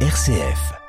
RCF.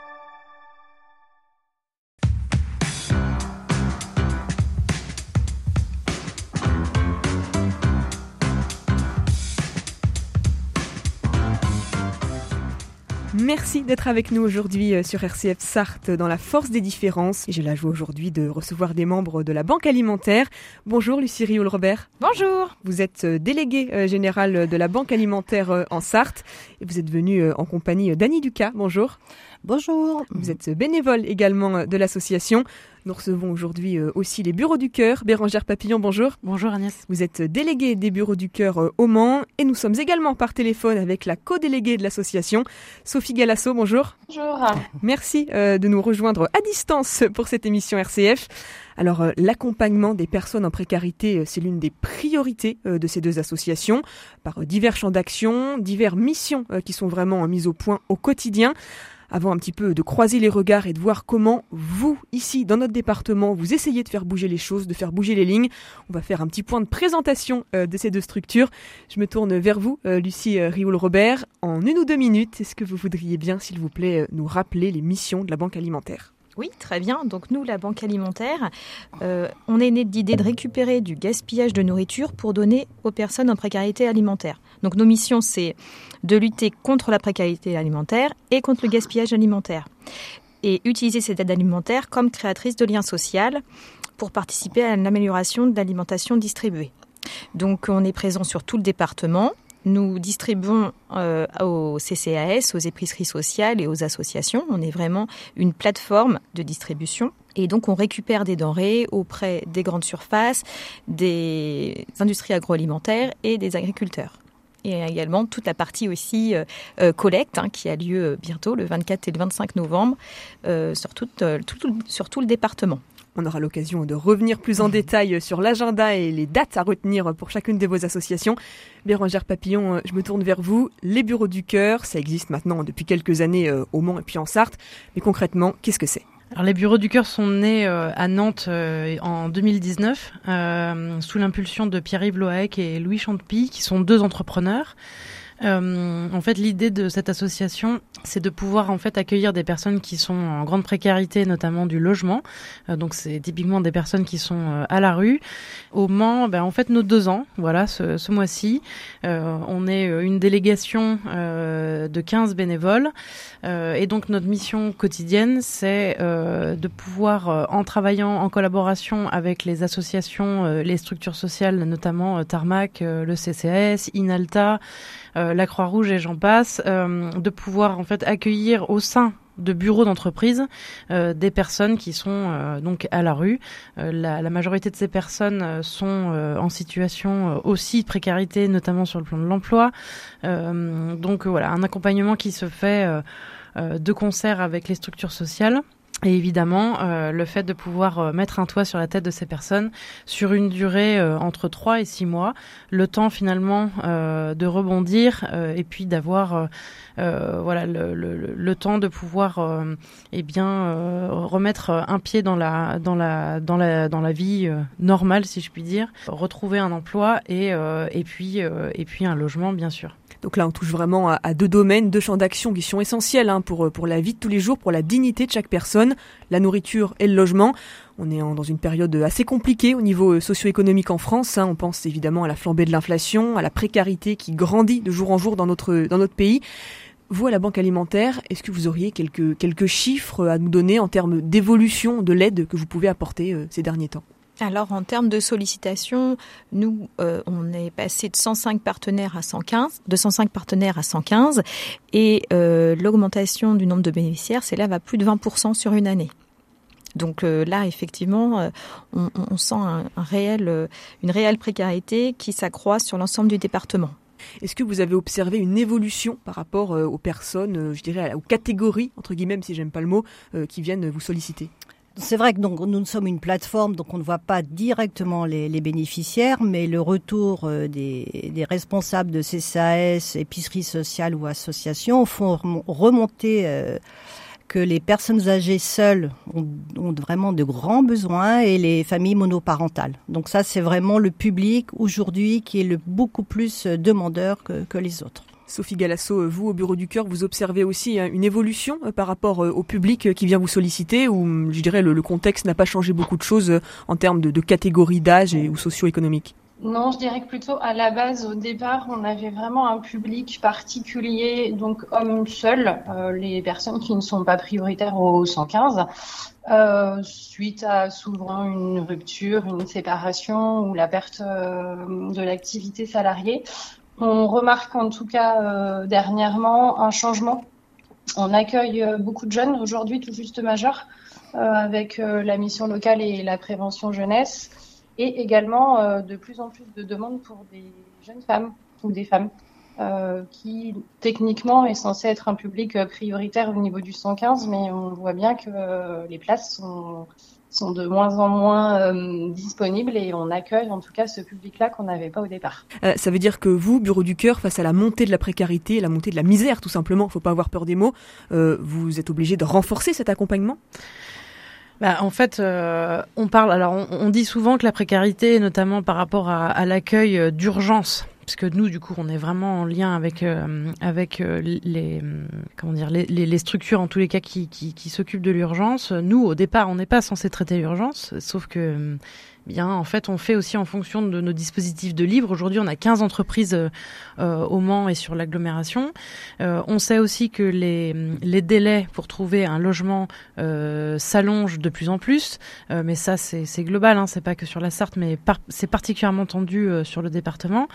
Merci d'être avec nous aujourd'hui euh, sur RCF Sarthe dans la force des différences. J'ai la joie aujourd'hui de recevoir des membres de la Banque alimentaire. Bonjour Lucie Rioul-Robert. Bonjour. Vous êtes euh, déléguée euh, générale de la Banque alimentaire en Sarthe et vous êtes venue en compagnie d'Annie Ducas. Bonjour. Bonjour. Vous êtes bénévole également de l'association. Nous recevons aujourd'hui euh, aussi les bureaux du cœur. Bérangère Papillon, bonjour. Bonjour Agnès. Vous êtes déléguée des bureaux du cœur euh, au Mans et nous sommes également par téléphone avec la co-déléguée de l'association, Sophie Galasso, bonjour. Bonjour. Merci euh, de nous rejoindre à distance pour cette émission RCF. Alors l'accompagnement des personnes en précarité, c'est l'une des priorités de ces deux associations, par divers champs d'action, diverses missions qui sont vraiment mises au point au quotidien avant un petit peu de croiser les regards et de voir comment vous, ici, dans notre département, vous essayez de faire bouger les choses, de faire bouger les lignes. On va faire un petit point de présentation euh, de ces deux structures. Je me tourne vers vous, euh, Lucie euh, Rioul-Robert. En une ou deux minutes, est-ce que vous voudriez bien, s'il vous plaît, nous rappeler les missions de la Banque alimentaire? Oui, très bien. Donc nous, la Banque alimentaire, on est né de l'idée de récupérer du gaspillage de nourriture pour donner aux personnes en précarité alimentaire. Donc nos missions, c'est de lutter contre la précarité alimentaire et contre le gaspillage alimentaire. Et utiliser cette aide alimentaire comme créatrice de liens sociaux pour participer à l'amélioration de l'alimentation distribuée. Donc on est présent sur tout le département. Nous distribuons euh, aux CCAS, aux épiceries sociales et aux associations. On est vraiment une plateforme de distribution. Et donc on récupère des denrées auprès des grandes surfaces, des industries agroalimentaires et des agriculteurs et également toute la partie aussi euh, euh, collecte hein, qui a lieu bientôt le 24 et le 25 novembre sur tout le département. On aura l'occasion de revenir plus en détail sur l'agenda et les dates à retenir pour chacune de vos associations. Bérangère Papillon, je me tourne vers vous. Les bureaux du cœur, ça existe maintenant depuis quelques années au Mans et puis en Sarthe. Mais concrètement, qu'est-ce que c'est? Alors, les bureaux du cœur sont nés euh, à Nantes euh, en 2019 euh, sous l'impulsion de Pierre-Yves Loaec et Louis Chantepie, qui sont deux entrepreneurs. Euh, en fait, l'idée de cette association, c'est de pouvoir en fait accueillir des personnes qui sont en grande précarité, notamment du logement. Euh, donc, c'est typiquement des personnes qui sont euh, à la rue. Au Mans, ben, en fait, nos deux ans, voilà, ce, ce mois-ci, on est une délégation de 15 bénévoles. et donc, notre mission quotidienne, c'est de pouvoir, en travaillant en collaboration avec les associations, les structures sociales, notamment Tarmac, le CCS, Inalta, euh, la Croix-Rouge et j'en passe, euh, de pouvoir en fait accueillir au sein de bureaux d'entreprise euh, des personnes qui sont donc à la rue. La, la, majorité de ces personnes sont en situation aussi de précarité, notamment sur le plan de l'emploi. donc voilà, un accompagnement qui se fait de concert avec les structures sociales. Et évidemment, euh, le fait de pouvoir euh, mettre un toit sur la tête de ces personnes sur une durée euh, entre 3 et 6 mois, le temps finalement de rebondir et puis d'avoir voilà le, temps de pouvoir eh bien remettre un pied dans la dans la dans la dans la vie normale si je puis dire, retrouver un emploi et et puis et puis un logement bien sûr. Donc là, on touche vraiment à, deux domaines, deux champs d'action qui sont essentiels hein, pour, pour la vie de tous les jours, pour la dignité de chaque personne, la nourriture et le logement. On est dans une période assez compliquée au niveau euh, socio-économique en France. Hein. On pense évidemment à la flambée de l'inflation, à la précarité qui grandit de jour en jour dans notre, pays. Vous, à la Banque alimentaire, est-ce que vous auriez quelques, quelques chiffres à nous donner en termes d'évolution de l'aide que vous pouvez apporter euh, ces derniers temps? Alors en termes de sollicitation, nous euh, on est passé de 105 partenaires à 115, de 105 partenaires à 115, et euh, l'augmentation du nombre de bénéficiaires s'élève à plus de 20% sur une année. Donc euh, là, effectivement, on, sent une réelle précarité qui s'accroît sur l'ensemble du département. Est-ce que vous avez observé une évolution par rapport aux personnes, je dirais, aux catégories, entre guillemets, si j'aime pas le mot, qui viennent vous solliciter? C'est vrai que donc nous sommes une plateforme, donc on ne voit pas directement les, bénéficiaires, mais le retour euh, des, responsables de CCAS, épiceries sociales ou associations font remonter euh, que les personnes âgées seules ont, vraiment de grands besoins et les familles monoparentales. Donc ça, c'est vraiment le public aujourd'hui qui est le beaucoup plus demandeur que, que les autres. Sophie Galasso, vous au Bureau du Cœur, vous observez aussi hein, une évolution par rapport au public qui vient vous solliciter ou je dirais le, contexte n'a pas changé beaucoup de choses en termes de, de catégories d'âge ou socio-économiques non, je dirais que plutôt à la base, au départ, on avait vraiment un public particulier, donc hommes seuls, euh, les personnes qui ne sont pas prioritaires au 115, euh, suite à souvent une rupture, une séparation ou la perte euh, de l'activité salariée. On remarque en tout cas dernièrement un changement. On accueille beaucoup de jeunes aujourd'hui, tout juste majeurs, avec la mission locale et la prévention jeunesse et également euh, de plus en plus de demandes pour des jeunes femmes ou des femmes euh, qui techniquement est censé être un public euh, prioritaire au niveau du 115, mais on voit bien que les places sont, sont de moins en moins disponibles et on accueille en tout cas ce public-là qu'on n'avait pas au départ. ça veut dire que vous, Bureau du Cœur, face à la montée de la précarité, la montée de la misère tout simplement, faut pas avoir peur des mots, vous êtes obligé de renforcer cet accompagnement? Bah, en fait, euh, on parle. Alors, on, dit souvent que la précarité, notamment par rapport à, l'accueil euh, d'urgence, puisque nous, du coup, on est vraiment en lien avec euh, avec les comment dire les, les, structures en tous les cas qui qui, qui s'occupent de l'urgence. Nous, au départ, on n'est pas censé traiter l'urgence, sauf que bien, en fait, on fait aussi en fonction de nos dispositifs de livres. Aujourd'hui, on a 15 entreprises euh, euh, au Mans et sur l'agglomération. Euh, on sait aussi que les, les délais pour trouver un logement s'allongent de plus en plus, mais ça, c'est global, hein, c'est pas que sur la Sarthe, mais c'est particulièrement tendu sur le département.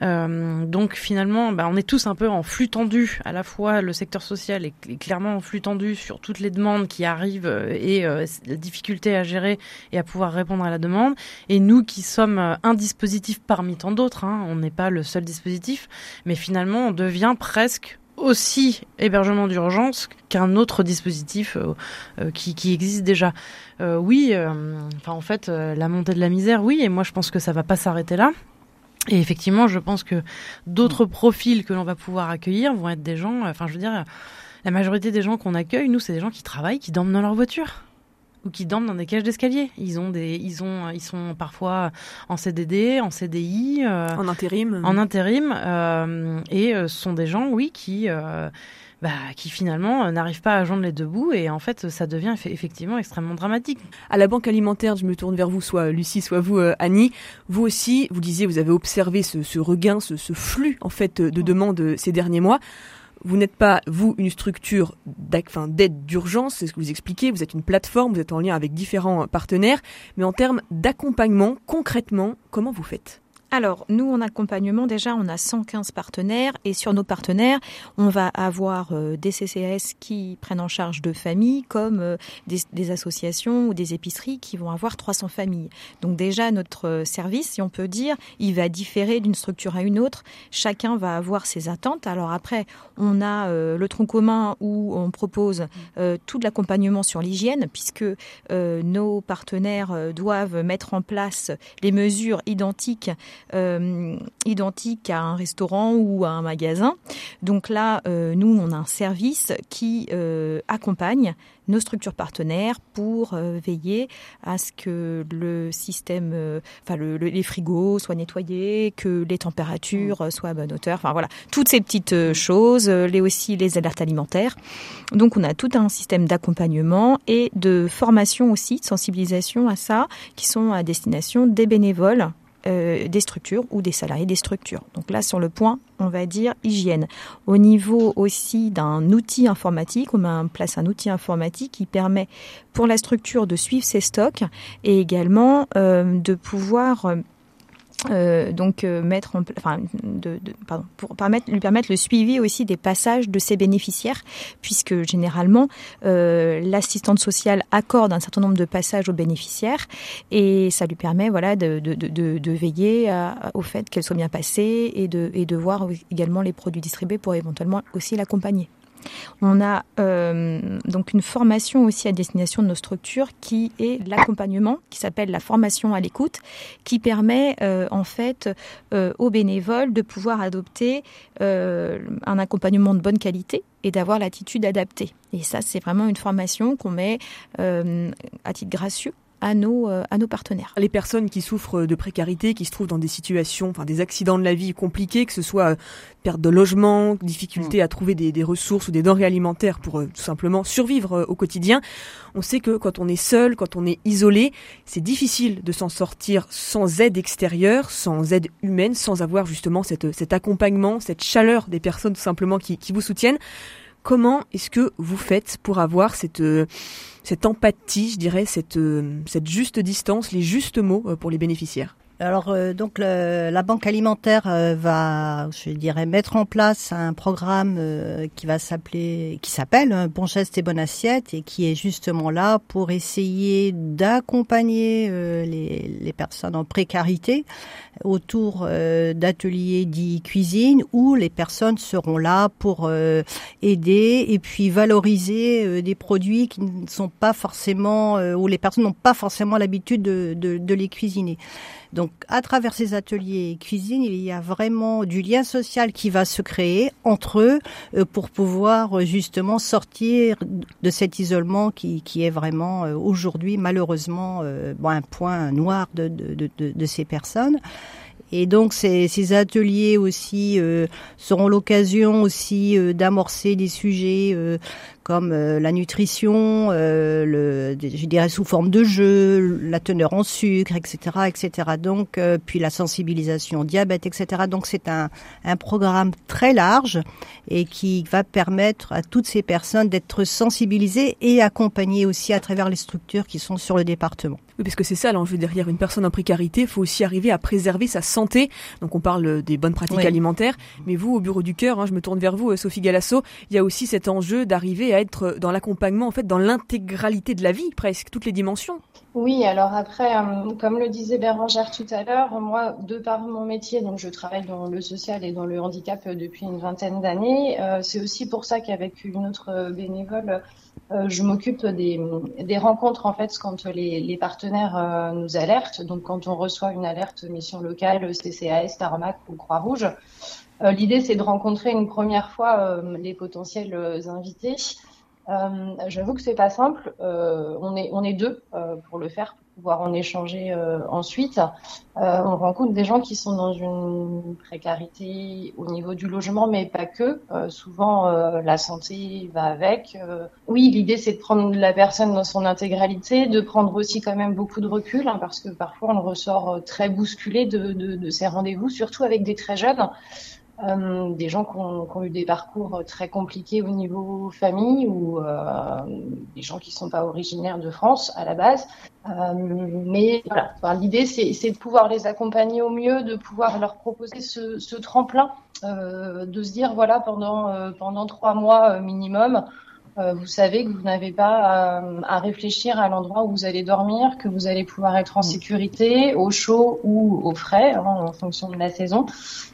donc, finalement, bah, on est tous un peu en flux tendu. À la fois, le secteur social est clairement en flux tendu sur toutes les demandes qui arrivent et la difficulté à gérer et à pouvoir répondre à la demande. Et nous qui sommes euh, un dispositif parmi tant d'autres, hein, on n'est pas le seul dispositif, mais finalement on devient presque aussi hébergement d'urgence qu'un autre dispositif euh, euh, qui, qui, existe déjà. oui, enfin en fait, la montée de la misère, oui, et moi je pense que ça va pas s'arrêter là. Et effectivement, je pense que d'autres profils que l'on va pouvoir accueillir vont être des gens, enfin je veux dire, la majorité des gens qu'on accueille, nous, c'est des gens qui travaillent, qui dorment dans leur voiture ou qui dorment dans des cages d'escalier. Ils ont des, ils ont, ils sont parfois en CDD, en CDI, euh, en intérim, en intérim, euh, et euh, ce sont des gens, oui, qui bah, qui finalement n'arrivent pas à joindre les deux bouts et en fait ça devient effectivement extrêmement dramatique. À la banque alimentaire, je me tourne vers vous, soit Lucie, soit vous Annie. Vous aussi, vous disiez, vous avez observé ce, ce regain, ce, ce, flux en fait de demandes ces derniers mois vous n'êtes pas, vous, une structure d'aide d'urgence, c'est ce que vous expliquez, vous êtes une plateforme, vous êtes en lien avec différents partenaires, mais en termes d'accompagnement, concrètement, comment vous faites? Alors, nous, en accompagnement, déjà, on a 115 partenaires et sur nos partenaires, on va avoir euh, des CCS qui prennent en charge de familles comme euh, des, associations ou des épiceries qui vont avoir 300 familles. Donc déjà, notre euh, service, si on peut dire, il va différer d'une structure à une autre. Chacun va avoir ses attentes. Alors après, on a le tronc commun où on propose tout l'accompagnement sur l'hygiène puisque nos partenaires doivent mettre en place les mesures identiques identique à un restaurant ou à un magasin. Donc là, euh, nous, on a un service qui euh, accompagne nos structures partenaires pour veiller à ce que le système, enfin les frigos soient nettoyés, que les températures soient à bonne hauteur, enfin voilà, toutes ces petites choses, les aussi les alertes alimentaires. Donc on a tout un système d'accompagnement et de formation aussi, de sensibilisation à ça, qui sont à destination des bénévoles euh, des structures ou des salariés des structures. Donc là, sur le point, on va dire hygiène. Au niveau aussi d'un outil informatique, on met en place un outil informatique qui permet pour la structure de suivre ses stocks et également euh, de pouvoir euh, donc euh, mettre en, enfin, de, de, pardon, pour permettre, lui permettre le suivi aussi des passages de ses bénéficiaires, puisque généralement euh, l'assistante sociale accorde un certain nombre de passages aux bénéficiaires et ça lui permet voilà de, veiller au fait qu'elle soit bien passée et de voir également les produits distribués pour éventuellement aussi l'accompagner. On a euh, donc une formation aussi à destination de nos structures qui est l'accompagnement, qui s'appelle la formation à l'écoute, qui permet euh, en fait euh, aux bénévoles de pouvoir adopter un accompagnement de bonne qualité et d'avoir l'attitude adaptée. Et ça, c'est vraiment une formation qu'on met à titre gracieux à nos, à nos partenaires. Les personnes qui souffrent de précarité, qui se trouvent dans des situations, enfin des accidents de la vie compliqués, que ce soit perte de logement, difficulté à trouver des, des, ressources ou des denrées alimentaires pour tout simplement survivre au quotidien, on sait que quand on est seul, quand on est isolé, c'est difficile de s'en sortir sans aide extérieure, sans aide humaine, sans avoir justement cette, cet accompagnement, cette chaleur des personnes tout simplement qui, qui vous soutiennent. Comment est-ce que vous faites pour avoir cette, cette empathie, je dirais, cette, cette juste distance, les justes mots pour les bénéficiaires? Alors euh, donc le, la banque alimentaire euh, va, je dirais, mettre en place un programme euh, qui va s'appeler, qui s'appelle Bon geste et bonne assiette et qui est justement là pour essayer d'accompagner les, les, personnes en précarité autour d'ateliers dits cuisine où les personnes seront là pour aider et puis valoriser des produits qui ne sont pas forcément où les personnes n'ont pas forcément l'habitude de, de, de les cuisiner. Donc, à travers ces ateliers cuisine, il y a vraiment du lien social qui va se créer entre eux euh, pour pouvoir euh, justement sortir de cet isolement qui, qui est vraiment euh, aujourd'hui malheureusement un point noir de, de, de, de ces personnes. Et donc ces, ces ateliers aussi euh, seront l'occasion aussi euh, d'amorcer des sujets euh, comme la nutrition, le, je dirais sous forme de jeu, la teneur en sucre, etc., etc. Donc puis la sensibilisation au diabète, etc. Donc c'est un, un programme très large et qui va permettre à toutes ces personnes d'être sensibilisées et accompagnées aussi à travers les structures qui sont sur le département. Oui, parce que c'est ça l'enjeu derrière une personne en précarité. Il faut aussi arriver à préserver sa santé. Donc on parle des bonnes pratiques alimentaires, mais vous, au Bureau du Cœur, hein, je me tourne vers vous, euh, Sophie Galasso, il y a aussi cet enjeu d'arriver à être dans l'accompagnement, en fait, dans l'intégralité de la vie, presque, toutes les dimensions. Oui, alors après, euh, comme le disait Bérangère tout à l'heure, moi, de par mon métier, donc je travaille dans le social et dans le handicap euh, depuis une vingtaine d'années. c'est aussi pour ça qu'avec une autre bénévole, euh, je m'occupe des, des, rencontres en fait quand les, les partenaires euh, nous alertent. Donc quand on reçoit une alerte mission locale, CCAS, Tarmac ou Croix-Rouge, euh, l'idée c'est de rencontrer une première fois les potentiels invités. J'avoue que c'est pas simple. on est on est deux pour le faire pouvoir en échanger euh, ensuite. Euh, on rencontre des gens qui sont dans une précarité au niveau du logement, mais pas que. Euh, souvent, la santé va avec. oui, l'idée, c'est de prendre la personne dans son intégralité, de prendre aussi quand même beaucoup de recul, hein, parce que parfois, on ressort très bousculé de, de, de ces rendez-vous, surtout avec des très jeunes. Euh, des gens qui ont, eu des parcours très compliqués au niveau famille ou euh, des gens qui sont pas originaires de France à la base. Euh, mais voilà, l'idée c'est de pouvoir les accompagner au mieux, de pouvoir leur proposer ce, ce tremplin, euh, de se dire voilà pendant euh, pendant trois mois minimum, vous savez que vous n'avez pas euh, à, réfléchir à l'endroit où vous allez dormir, que vous allez pouvoir être en mm. sécurité, au chaud ou au frais, hein, en fonction de la saison,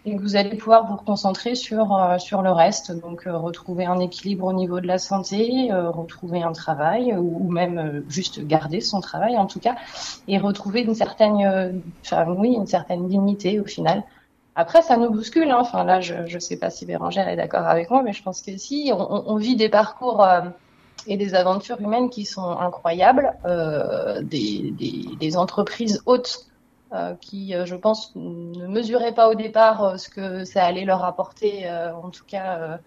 et que vous allez pouvoir vous concentrer sur euh, sur le reste, donc retrouver un équilibre au niveau de la santé, retrouver un travail ou, même juste garder son travail en tout cas, et retrouver une certaine, enfin oui, une certaine dignité au final. Après, ça nous bouscule. Hein. Enfin, là, je ne sais pas si Bérangère est d'accord avec moi, mais je pense que si. On, on vit des parcours euh, et des aventures humaines qui sont incroyables, euh, des, des, des, entreprises hautes euh, qui, euh, je pense, ne mesuraient pas au départ ce que ça allait leur apporter, en tout cas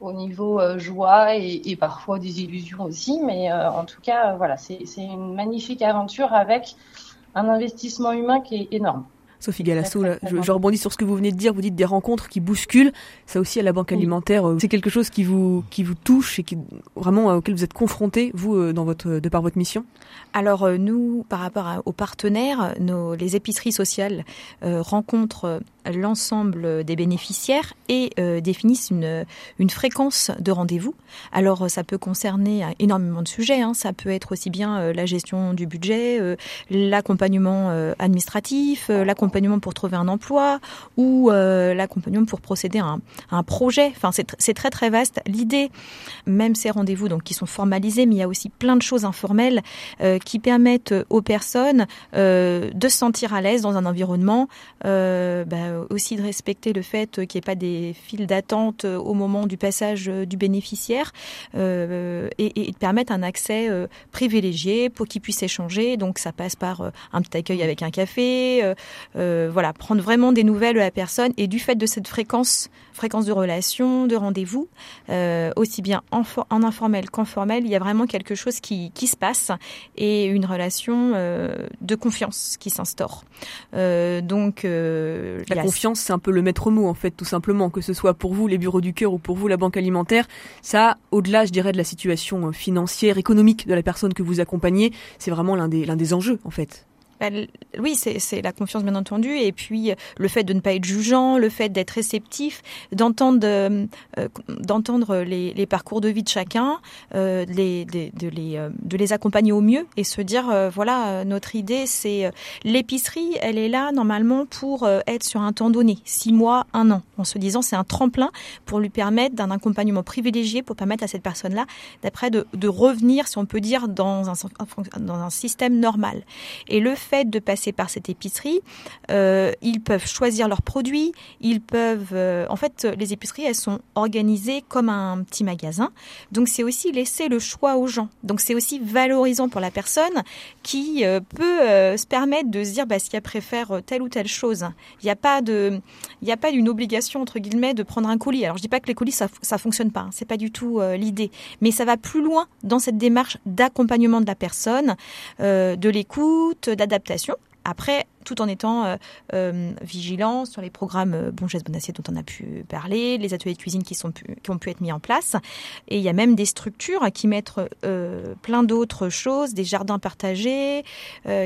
au niveau joie et, et, parfois des illusions aussi. Mais en tout cas, voilà, c'est une magnifique aventure avec un investissement humain qui est énorme. Sophie Galasso, je, rebondis sur ce que vous venez de dire. Vous dites des rencontres qui bousculent. Ça aussi à la banque alimentaire, euh, c'est quelque chose qui vous qui vous touche et qui vraiment euh, auquel vous êtes confronté vous euh, dans votre de par votre mission? Alors nous, par rapport aux partenaires, nos, les épiceries sociales rencontrent l'ensemble des bénéficiaires et définissent une, une fréquence de rendez-vous. Alors ça peut concerner énormément de sujets, hein. ça peut être aussi bien la gestion du budget, l'accompagnement administratif, l'accompagnement pour trouver un emploi ou l'accompagnement pour procéder à un, projet. Enfin, c'est très très vaste. L'idée, même ces rendez-vous donc qui sont formalisés, mais il y a aussi plein de choses informelles qui permettent aux personnes de se sentir à l'aise dans un environnement, bah, aussi de respecter le fait qu'il n'y ait pas des files d'attente au moment du passage du bénéficiaire et, de permettre un accès privilégié pour qu'ils puissent échanger. Donc ça passe par un petit accueil avec un café, voilà, prendre vraiment des nouvelles de la personne et du fait de cette fréquence, fréquence de relation, de rendez-vous, aussi bien en, en informel qu'en formel, il y a vraiment quelque chose qui, qui se passe et une relation de confiance qui s'instaure. donc la confiance, c'est un peu le maître mot en fait, tout simplement, que ce soit pour vous les bureaux du cœur ou pour vous la banque alimentaire. Ça, au-delà, je dirais, de la situation financière, économique de la personne que vous accompagnez, c'est vraiment l'un des, l'un des enjeux en fait. Bah, oui, c'est la confiance bien entendu, et puis euh, le fait de ne pas être jugeant, le fait d'être réceptif, d'entendre euh, d'entendre les, les, parcours de vie de chacun, euh, les, de, les, euh, de les accompagner au mieux et se dire voilà notre idée c'est l'épicerie, elle est là normalement pour être sur un temps donné, six mois, un an, en se disant c'est un tremplin pour lui permettre d'un accompagnement privilégié pour permettre à cette personne-là d'après de, de revenir, si on peut dire, dans un dans un système normal. Et le fait de passer par cette épicerie, euh, ils peuvent choisir leurs produits, ils peuvent... Euh, en fait, les épiceries, elles sont organisées comme un petit magasin. Donc c'est aussi laisser le choix aux gens. Donc c'est aussi valorisant pour la personne qui euh, peut se permettre de se dire bah, si elle préfère telle ou telle chose. Il n'y a pas de, il n'y a pas d'une obligation entre guillemets de prendre un colis. Alors je dis pas que les colis ça, fonctionne pas, hein. c'est pas du tout l'idée, mais ça va plus loin dans cette démarche d'accompagnement de la personne, de l'écoute, d'adaptation Après, tout en étant euh, euh, vigilant sur les programmes euh, Bon Geste Bon Assiette dont on a pu parler, les ateliers de cuisine qui, ont pu être mis en place. Et il y a même des structures qui mettent plein d'autres choses, des jardins partagés,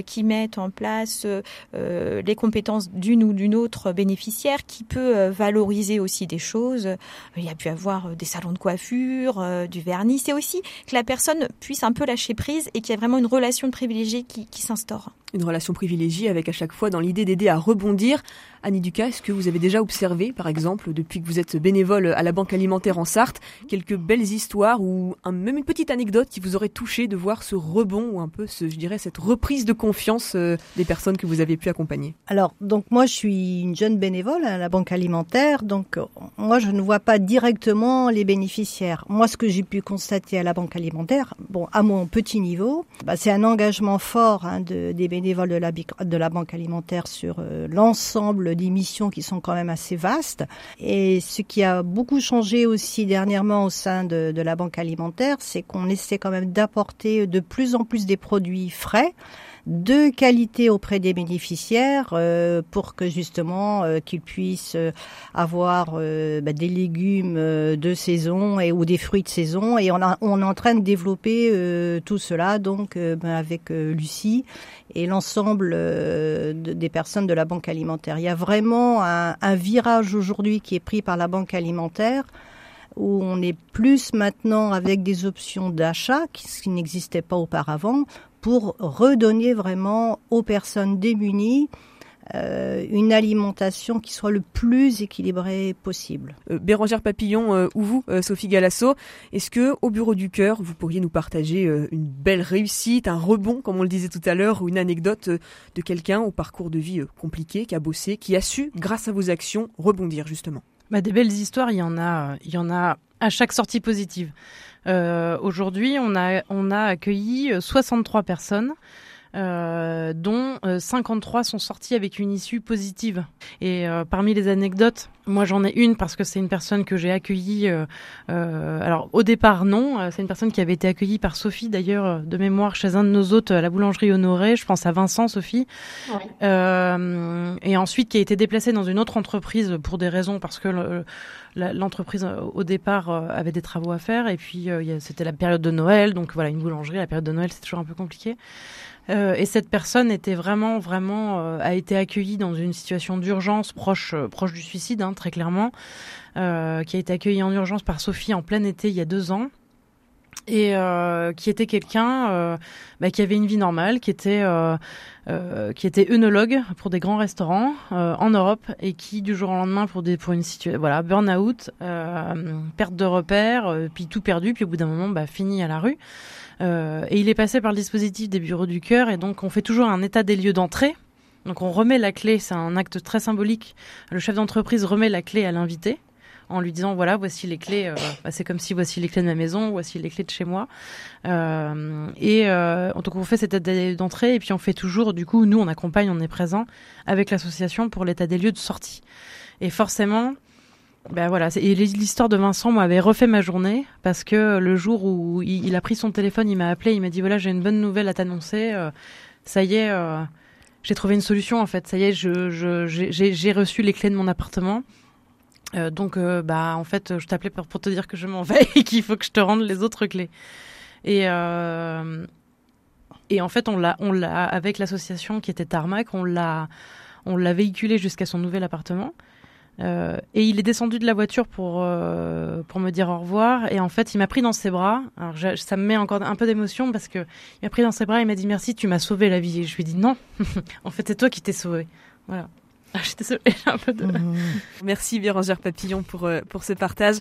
qui mettent en place les compétences d'une ou d'une autre bénéficiaire, qui peut valoriser aussi des choses. Il y a pu avoir des salons de coiffure, du vernis. C'est aussi que la personne puisse un peu lâcher prise et qu'il y ait vraiment une relation privilégiée qui s'instaure. Une relation privilégiée avec à chaque fois dans l'idée d'aider à rebondir. Annie Ducas, est-ce que vous avez déjà observé, par exemple, depuis que vous êtes bénévole à la Banque alimentaire en Sarthe, quelques belles histoires ou même une petite anecdote qui vous aurait touché de voir ce rebond ou un peu, je dirais, cette reprise de confiance euh, des personnes que vous avez pu accompagner? Alors, donc moi, je suis une jeune bénévole à la Banque alimentaire, donc moi, je ne vois pas directement les bénéficiaires. Moi, ce que j'ai pu constater à la Banque alimentaire, bon, à mon petit niveau, bah, c'est un engagement fort hein, de, des bénévoles de la, de la Banque alimentaire sur euh, l'ensemble des missions qui sont quand même assez vastes. Et ce qui a beaucoup changé aussi dernièrement au sein de la banque alimentaire, c'est qu'on essaie quand même d'apporter de plus en plus des produits frais de qualité auprès des bénéficiaires euh, pour que justement euh, qu'ils puissent euh, avoir bah, des légumes de saison et ou des fruits de saison et on, a, on est en train de développer tout cela donc bah, avec Lucie et l'ensemble des personnes de la banque alimentaire. Il y a vraiment un, un virage aujourd'hui qui est pris par la banque alimentaire où on est plus maintenant avec des options d'achat, ce qui n'existait pas auparavant, pour redonner vraiment aux personnes démunies euh, une alimentation qui soit le plus équilibrée possible. Euh, Bérangère Papillon euh, ou vous, Sophie Galasso, est-ce que au bureau du cœur, vous pourriez nous partager une belle réussite, un rebond, comme on le disait tout à l'heure, ou une anecdote de quelqu'un au parcours de vie compliqué, qui a bossé, qui a su, grâce à vos actions, rebondir justement? Bah, Des belles histoires, il y en a, il y en a à chaque sortie positive. Euh, Aujourd'hui, on a, on a accueilli 63 personnes. Euh, dont 53 euh, sont sortis avec une issue positive. Et euh, parmi les anecdotes, moi j'en ai une parce que c'est une personne que j'ai accueillie. alors au départ non, c'est une personne qui avait été accueillie par Sophie d'ailleurs de mémoire chez un de nos hôtes à la boulangerie Honoré. Je pense à Vincent, Sophie. et ensuite qui a été déplacée dans une autre entreprise pour des raisons parce que l'entreprise au départ avait des travaux à faire et puis c'était la période de Noël donc voilà une boulangerie la période de Noël c'est toujours un peu compliqué euh, et cette personne était vraiment, vraiment, euh, a été accueillie dans une situation d'urgence proche, euh, proche du suicide, hein, très clairement, qui a été accueillie en urgence par Sophie en plein été il y a deux ans. et euh, qui était quelqu'un euh, bah, qui avait une vie normale, qui était euh, qui était œnologue pour des grands restaurants en Europe et qui du jour au lendemain pour des pour une situation voilà burn-out, perte de repères, puis tout perdu, puis au bout d'un moment bah, fini à la rue. Et il est passé par le dispositif des bureaux du cœur et donc on fait toujours un état des lieux d'entrée. Donc on remet la clé, c'est un acte très symbolique. Le chef d'entreprise remet la clé à l'invité en lui disant voilà voici les clés euh, bah, c'est comme si voici les clés de ma maison voici les clés de chez moi euh, et euh, donc on fait cette aide d'entrée et puis on fait toujours du coup nous on accompagne on est présent avec l'association pour l'état des lieux de sortie et forcément ben voilà, et l'histoire de Vincent m'avait refait ma journée parce que le jour où il, a pris son téléphone, il m'a appelé, il m'a dit voilà j'ai une bonne nouvelle à t'annoncer, euh, ça y est, j'ai trouvé une solution en fait, ça y est, je, j'ai reçu les clés de mon appartement, euh, donc, euh, bah, en fait, je t'appelais pour, te dire que je m'en vais et qu'il faut que je te rende les autres clés. Et, euh, et en fait, on l'a, on l'a, avec l'association qui était Tarmac, on l'a, on l'a véhiculé jusqu'à son nouvel appartement. Et il est descendu de la voiture pour, pour me dire au revoir. Et en fait, il m'a pris dans ses bras. Alors, ça me met encore un peu d'émotion parce que il m'a pris dans ses bras et il m'a dit merci, tu m'as sauvé la vie. Et je lui ai dit non, en fait, c'est toi qui t'es sauvé. Voilà. Ah, je suis désolée, un peu de... Mmh. Merci Bérangère Papillon pour, euh, pour ce partage.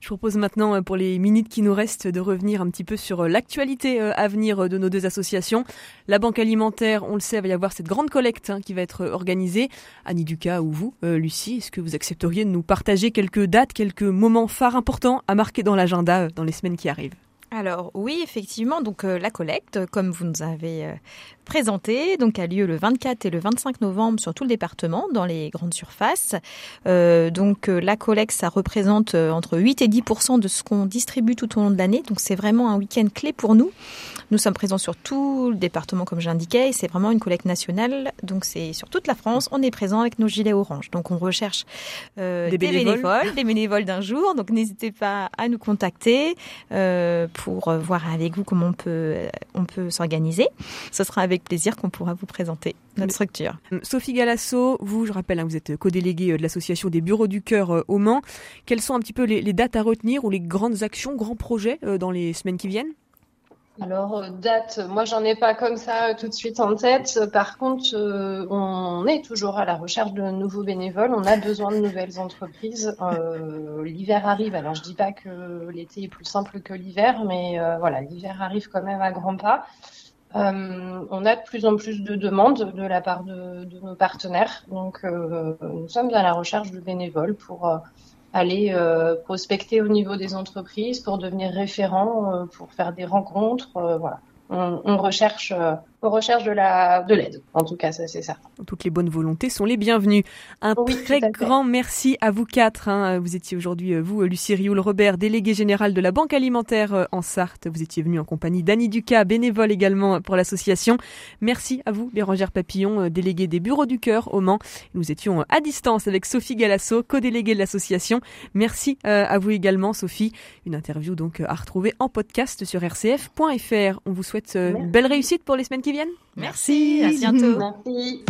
Je propose maintenant, euh, pour les minutes qui nous restent, de revenir un petit peu sur euh, l'actualité à venir de nos deux associations. La Banque alimentaire, on le sait, va y avoir cette grande collecte hein, qui va être organisée. Annie Ducas ou vous, Lucie, est-ce que vous accepteriez de nous partager quelques dates, quelques moments phares importants à marquer dans l'agenda dans les semaines qui arrivent? Alors oui, effectivement, donc la collecte, comme vous nous avez présenté, donc a lieu le 24 et le 25 novembre sur tout le département, dans les grandes surfaces. Euh, donc euh, la collecte, ça représente euh, entre 8 et 10 de ce qu'on distribue tout au long de l'année. Donc c'est vraiment un week-end clé pour nous. Nous sommes présents sur tout le département, comme j'indiquais, et c'est vraiment une collecte nationale. Donc c'est sur toute la France. On est présent avec nos gilets orange. Donc on recherche euh, des, bénévoles. des bénévoles d'un jour. Donc n'hésitez pas à nous contacter euh, pour voir avec vous comment on peut on peut s'organiser. Ce sera avec plaisir qu'on pourra vous présenter notre structure. Euh, Sophie Galasso, vous, je rappelle, hein, vous êtes co-déléguée euh, de l'association des bureaux du cœur euh, au Mans. Quelles sont un petit peu les, dates à retenir ou les grandes actions, grands projets dans les semaines qui viennent? Alors, date, moi j'en ai pas comme ça tout de suite en tête. Par contre, on est toujours à la recherche de nouveaux bénévoles. On a besoin de nouvelles entreprises. l'hiver arrive. Alors, je dis pas que l'été est plus simple que l'hiver, mais voilà, l'hiver arrive quand même à grands pas. Euh, on a de plus en plus de demandes de la part de, nos partenaires. Donc, euh, nous sommes à la recherche de bénévoles pour euh, aller prospecter au niveau des entreprises, pour devenir référents, pour faire des rencontres. voilà. on recherche on recherche de la de l'aide. En tout cas, ça c'est certain. Toutes les bonnes volontés sont les bienvenues. Un très grand merci à vous quatre. Hein. Vous étiez aujourd'hui, euh, vous, Lucie Rioul Robert, déléguée générale de la Banque alimentaire euh, en Sarthe. Vous étiez venu en compagnie d'Annie Ducas, bénévole également pour l'association. Merci à vous, Bérangère Papillon, euh, déléguée des Bureaux du Cœur au Mans. Nous étions à distance avec Sophie Galasso, co-déléguée de l'association. Merci à vous également, Sophie. Une interview donc à retrouver en podcast sur rcf.fr. On vous souhaite une belle réussite pour les semaines qui viennent. Merci, à bientôt. Merci.